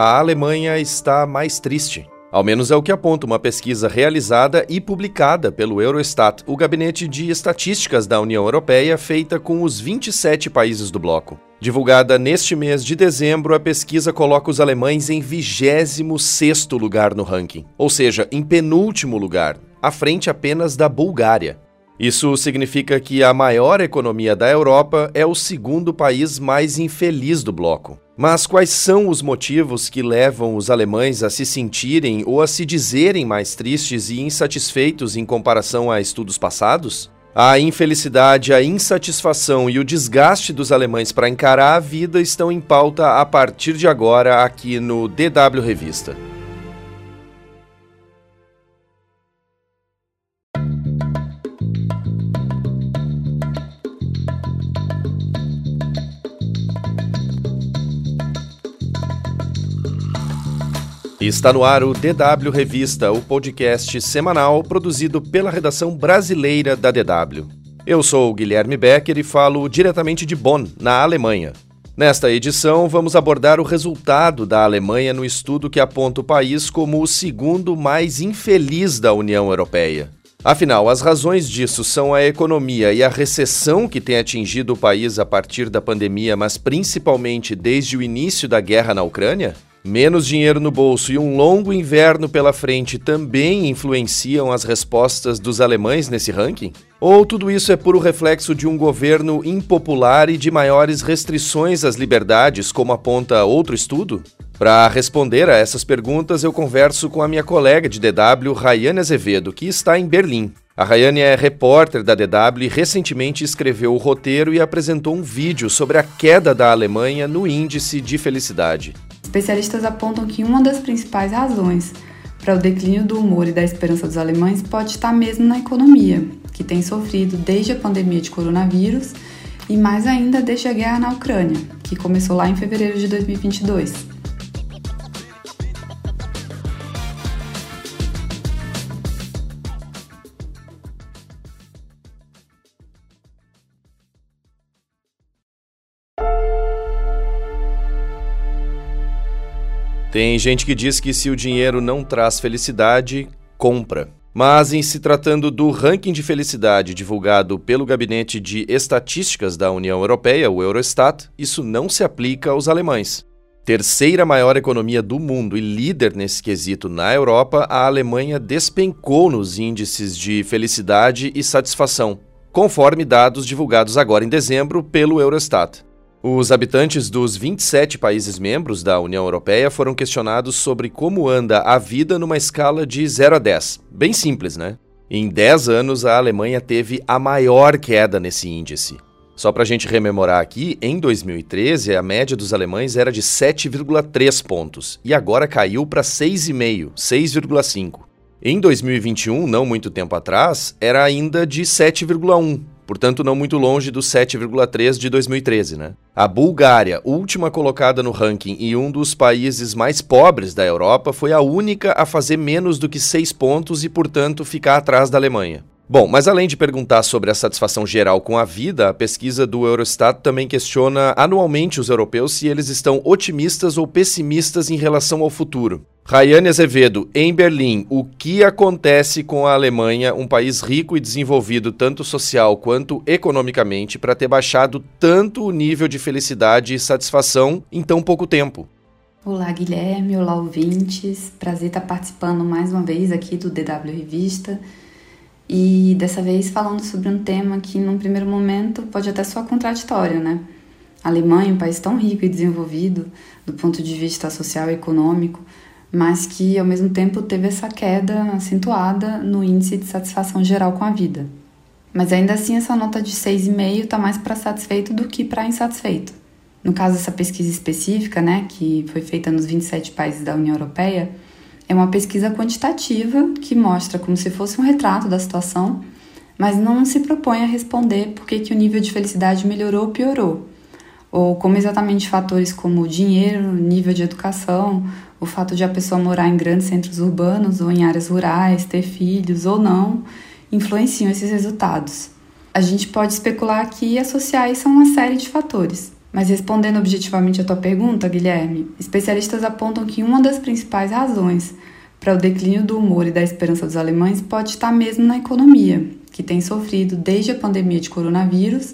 a Alemanha está mais triste. Ao menos é o que aponta uma pesquisa realizada e publicada pelo Eurostat, o gabinete de estatísticas da União Europeia, feita com os 27 países do bloco. Divulgada neste mês de dezembro, a pesquisa coloca os alemães em 26º lugar no ranking, ou seja, em penúltimo lugar, à frente apenas da Bulgária. Isso significa que a maior economia da Europa é o segundo país mais infeliz do bloco. Mas quais são os motivos que levam os alemães a se sentirem ou a se dizerem mais tristes e insatisfeitos em comparação a estudos passados? A infelicidade, a insatisfação e o desgaste dos alemães para encarar a vida estão em pauta a partir de agora aqui no DW Revista. Está no ar o DW Revista, o podcast semanal produzido pela redação brasileira da DW. Eu sou Guilherme Becker e falo diretamente de Bonn, na Alemanha. Nesta edição, vamos abordar o resultado da Alemanha no estudo que aponta o país como o segundo mais infeliz da União Europeia. Afinal, as razões disso são a economia e a recessão que tem atingido o país a partir da pandemia, mas principalmente desde o início da guerra na Ucrânia? Menos dinheiro no bolso e um longo inverno pela frente também influenciam as respostas dos alemães nesse ranking? Ou tudo isso é puro reflexo de um governo impopular e de maiores restrições às liberdades, como aponta outro estudo? Para responder a essas perguntas, eu converso com a minha colega de DW, Rayane Azevedo, que está em Berlim. A Rayane é repórter da DW e recentemente escreveu o roteiro e apresentou um vídeo sobre a queda da Alemanha no índice de felicidade. Especialistas apontam que uma das principais razões para o declínio do humor e da esperança dos alemães pode estar mesmo na economia, que tem sofrido desde a pandemia de coronavírus e mais ainda desde a guerra na Ucrânia, que começou lá em fevereiro de 2022. Tem gente que diz que se o dinheiro não traz felicidade, compra. Mas em se tratando do ranking de felicidade divulgado pelo Gabinete de Estatísticas da União Europeia, o Eurostat, isso não se aplica aos alemães. Terceira maior economia do mundo e líder nesse quesito na Europa, a Alemanha despencou nos índices de felicidade e satisfação, conforme dados divulgados agora em dezembro pelo Eurostat. Os habitantes dos 27 países membros da União Europeia foram questionados sobre como anda a vida numa escala de 0 a 10. Bem simples, né? Em 10 anos, a Alemanha teve a maior queda nesse índice. Só para a gente rememorar aqui, em 2013 a média dos alemães era de 7,3 pontos e agora caiu para 6,5, 6,5. Em 2021, não muito tempo atrás, era ainda de 7,1, portanto não muito longe do 7,3 de 2013, né? A Bulgária, última colocada no ranking e um dos países mais pobres da Europa, foi a única a fazer menos do que 6 pontos e, portanto, ficar atrás da Alemanha. Bom, mas além de perguntar sobre a satisfação geral com a vida, a pesquisa do Eurostat também questiona anualmente os europeus se eles estão otimistas ou pessimistas em relação ao futuro. Rayane Azevedo, em Berlim, o que acontece com a Alemanha, um país rico e desenvolvido tanto social quanto economicamente, para ter baixado tanto o nível de felicidade e satisfação em tão pouco tempo? Olá, Guilherme, olá, ouvintes. Prazer estar participando mais uma vez aqui do DW Revista e dessa vez falando sobre um tema que, num primeiro momento, pode até soar contraditório, né? A Alemanha, um país tão rico e desenvolvido do ponto de vista social e econômico, mas que ao mesmo tempo teve essa queda acentuada no índice de satisfação geral com a vida. Mas ainda assim, essa nota de 6,5 está mais para satisfeito do que para insatisfeito. No caso dessa pesquisa específica, né, que foi feita nos 27 países da União Europeia, é uma pesquisa quantitativa que mostra como se fosse um retrato da situação, mas não se propõe a responder por que, que o nível de felicidade melhorou ou piorou, ou como exatamente fatores como dinheiro, nível de educação o fato de a pessoa morar em grandes centros urbanos ou em áreas rurais, ter filhos ou não, influenciam esses resultados. A gente pode especular aqui e associar isso a uma série de fatores. Mas respondendo objetivamente a tua pergunta, Guilherme, especialistas apontam que uma das principais razões para o declínio do humor e da esperança dos alemães pode estar mesmo na economia, que tem sofrido desde a pandemia de coronavírus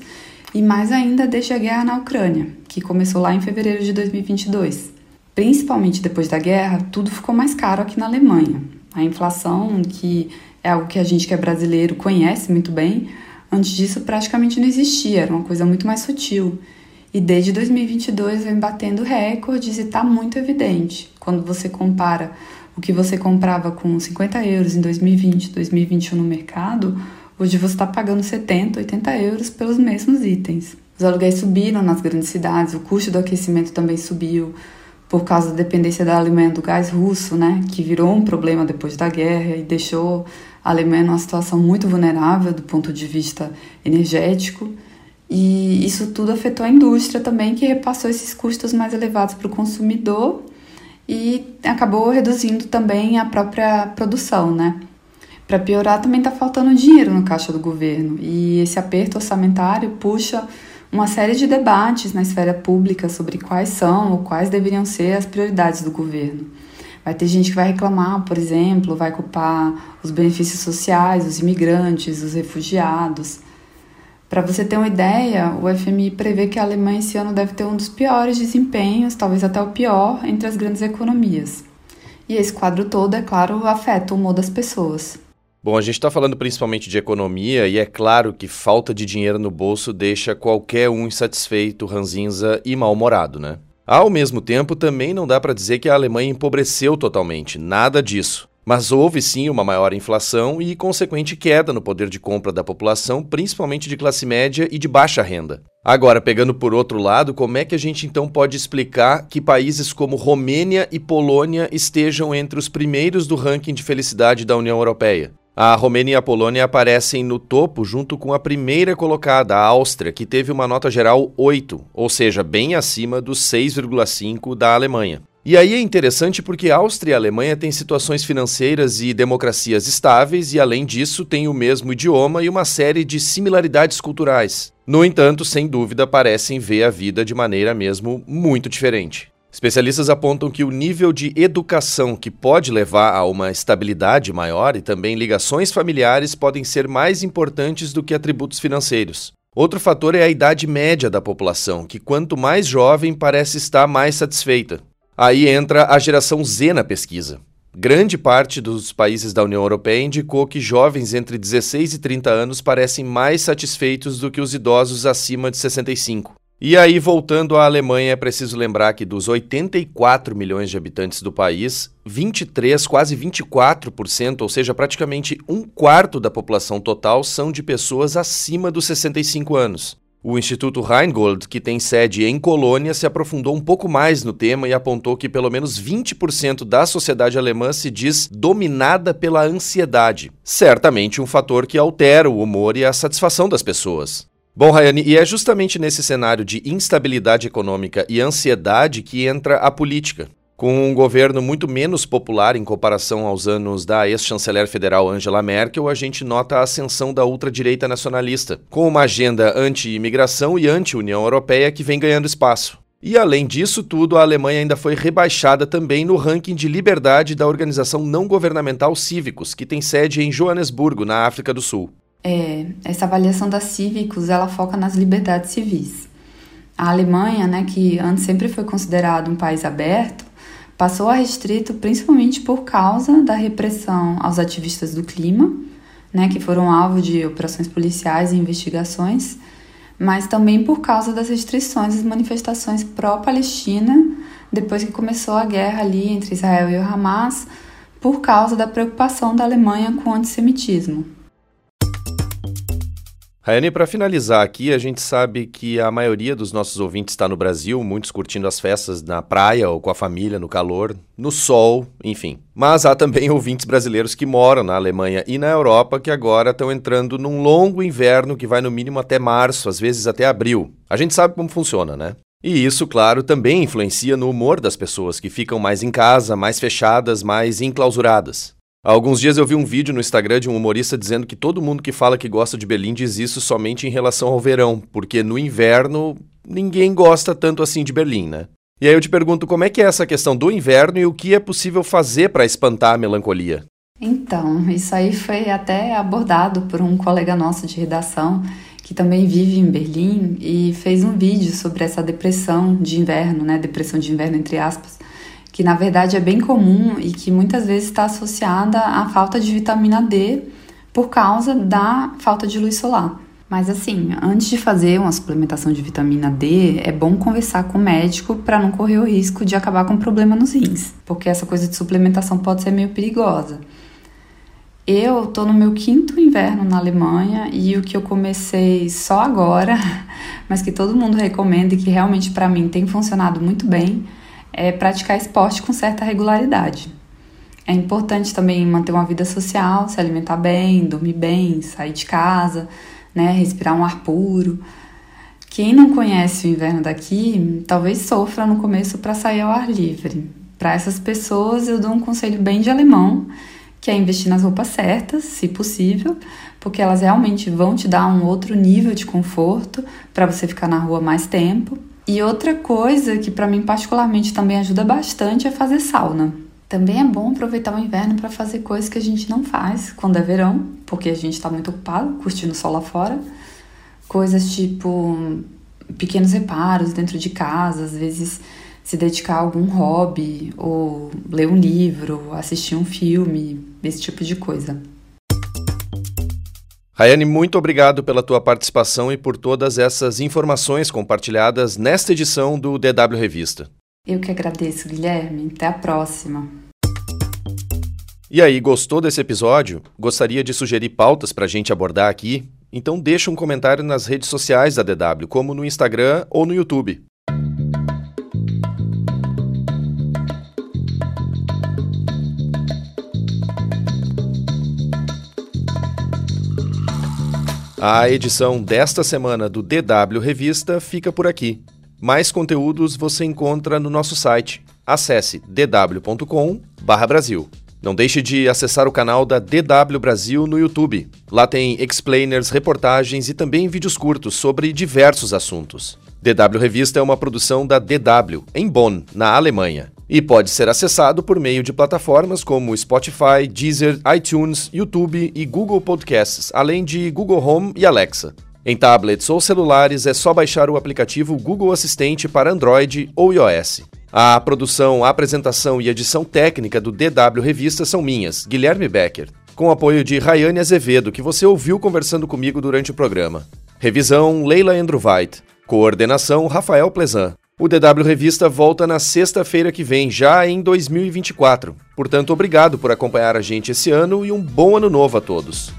e mais ainda desde a guerra na Ucrânia, que começou lá em fevereiro de 2022. Principalmente depois da guerra, tudo ficou mais caro aqui na Alemanha. A inflação, que é algo que a gente que é brasileiro conhece muito bem, antes disso praticamente não existia, era uma coisa muito mais sutil. E desde 2022 vem batendo recordes e está muito evidente. Quando você compara o que você comprava com 50 euros em 2020, 2021 no mercado, hoje você está pagando 70, 80 euros pelos mesmos itens. Os aluguéis subiram nas grandes cidades, o custo do aquecimento também subiu por causa da dependência da Alemanha do gás russo, né, que virou um problema depois da guerra e deixou a Alemanha numa situação muito vulnerável do ponto de vista energético. E isso tudo afetou a indústria também, que repassou esses custos mais elevados para o consumidor e acabou reduzindo também a própria produção, né? Para piorar, também está faltando dinheiro no caixa do governo e esse aperto orçamentário puxa uma série de debates na esfera pública sobre quais são ou quais deveriam ser as prioridades do governo. Vai ter gente que vai reclamar, por exemplo, vai culpar os benefícios sociais, os imigrantes, os refugiados. Para você ter uma ideia, o FMI prevê que a Alemanha esse ano deve ter um dos piores desempenhos, talvez até o pior, entre as grandes economias. E esse quadro todo, é claro, afeta o humor das pessoas. Bom, a gente está falando principalmente de economia e é claro que falta de dinheiro no bolso deixa qualquer um insatisfeito, ranzinza e mal-humorado, né? Ao mesmo tempo, também não dá para dizer que a Alemanha empobreceu totalmente, nada disso. Mas houve sim uma maior inflação e consequente queda no poder de compra da população, principalmente de classe média e de baixa renda. Agora, pegando por outro lado, como é que a gente então pode explicar que países como Romênia e Polônia estejam entre os primeiros do ranking de felicidade da União Europeia? A Romênia e a Polônia aparecem no topo junto com a primeira colocada, a Áustria, que teve uma nota geral 8, ou seja, bem acima dos 6,5 da Alemanha. E aí é interessante porque Áustria e Alemanha têm situações financeiras e democracias estáveis e, além disso, têm o mesmo idioma e uma série de similaridades culturais. No entanto, sem dúvida, parecem ver a vida de maneira mesmo muito diferente. Especialistas apontam que o nível de educação que pode levar a uma estabilidade maior e também ligações familiares podem ser mais importantes do que atributos financeiros. Outro fator é a idade média da população, que quanto mais jovem parece estar mais satisfeita. Aí entra a geração Z na pesquisa. Grande parte dos países da União Europeia indicou que jovens entre 16 e 30 anos parecem mais satisfeitos do que os idosos acima de 65. E aí, voltando à Alemanha, é preciso lembrar que dos 84 milhões de habitantes do país, 23, quase 24%, ou seja, praticamente um quarto da população total, são de pessoas acima dos 65 anos. O Instituto Rheingold, que tem sede em Colônia, se aprofundou um pouco mais no tema e apontou que pelo menos 20% da sociedade alemã se diz dominada pela ansiedade. Certamente um fator que altera o humor e a satisfação das pessoas. Bom, Rayane, e é justamente nesse cenário de instabilidade econômica e ansiedade que entra a política. Com um governo muito menos popular em comparação aos anos da ex-chanceler federal Angela Merkel, a gente nota a ascensão da ultradireita nacionalista, com uma agenda anti-imigração e anti-União Europeia que vem ganhando espaço. E além disso tudo, a Alemanha ainda foi rebaixada também no ranking de liberdade da organização não governamental Cívicos, que tem sede em Joanesburgo, na África do Sul. É, essa avaliação da Cívicos, ela foca nas liberdades civis. A Alemanha, né, que antes sempre foi considerado um país aberto, passou a restrito principalmente por causa da repressão aos ativistas do clima, né, que foram alvo de operações policiais e investigações, mas também por causa das restrições às manifestações pró-Palestina depois que começou a guerra ali entre Israel e o Hamas, por causa da preocupação da Alemanha com o antissemitismo. Raiane, para finalizar aqui, a gente sabe que a maioria dos nossos ouvintes está no Brasil, muitos curtindo as festas na praia ou com a família, no calor, no sol, enfim. Mas há também ouvintes brasileiros que moram na Alemanha e na Europa que agora estão entrando num longo inverno que vai no mínimo até março, às vezes até abril. A gente sabe como funciona, né? E isso, claro, também influencia no humor das pessoas que ficam mais em casa, mais fechadas, mais enclausuradas. Há alguns dias eu vi um vídeo no Instagram de um humorista dizendo que todo mundo que fala que gosta de Berlim diz isso somente em relação ao verão, porque no inverno ninguém gosta tanto assim de Berlim, né? E aí eu te pergunto como é que é essa questão do inverno e o que é possível fazer para espantar a melancolia. Então, isso aí foi até abordado por um colega nosso de redação que também vive em Berlim e fez um vídeo sobre essa depressão de inverno, né? Depressão de inverno entre aspas, que na verdade é bem comum e que muitas vezes está associada à falta de vitamina D por causa da falta de luz solar. Mas assim, antes de fazer uma suplementação de vitamina D, é bom conversar com o médico para não correr o risco de acabar com um problema nos rins, porque essa coisa de suplementação pode ser meio perigosa. Eu tô no meu quinto inverno na Alemanha e o que eu comecei só agora, mas que todo mundo recomenda e que realmente para mim tem funcionado muito bem, é praticar esporte com certa regularidade. É importante também manter uma vida social, se alimentar bem, dormir bem, sair de casa, né, respirar um ar puro. Quem não conhece o inverno daqui, talvez sofra no começo para sair ao ar livre. Para essas pessoas, eu dou um conselho bem de alemão, que é investir nas roupas certas, se possível, porque elas realmente vão te dar um outro nível de conforto para você ficar na rua mais tempo. E outra coisa que para mim particularmente também ajuda bastante é fazer sauna. Também é bom aproveitar o inverno para fazer coisas que a gente não faz quando é verão, porque a gente está muito ocupado curtindo o sol lá fora. Coisas tipo pequenos reparos dentro de casa, às vezes se dedicar a algum hobby, ou ler um livro, assistir um filme, esse tipo de coisa. Rayane, muito obrigado pela tua participação e por todas essas informações compartilhadas nesta edição do DW Revista. Eu que agradeço, Guilherme. Até a próxima. E aí, gostou desse episódio? Gostaria de sugerir pautas para a gente abordar aqui? Então deixa um comentário nas redes sociais da DW, como no Instagram ou no YouTube. A edição desta semana do DW Revista fica por aqui. Mais conteúdos você encontra no nosso site. Acesse dw.com/brasil. Não deixe de acessar o canal da DW Brasil no YouTube. Lá tem explainers, reportagens e também vídeos curtos sobre diversos assuntos. DW Revista é uma produção da DW, em Bonn, na Alemanha e pode ser acessado por meio de plataformas como Spotify, Deezer, iTunes, YouTube e Google Podcasts, além de Google Home e Alexa. Em tablets ou celulares é só baixar o aplicativo Google Assistente para Android ou iOS. A produção, a apresentação e edição técnica do DW Revista são minhas, Guilherme Becker, com apoio de Rayane Azevedo, que você ouviu conversando comigo durante o programa. Revisão Leila Endruvait. Coordenação Rafael Plezan. O DW Revista volta na sexta-feira que vem, já em 2024. Portanto, obrigado por acompanhar a gente esse ano e um bom ano novo a todos.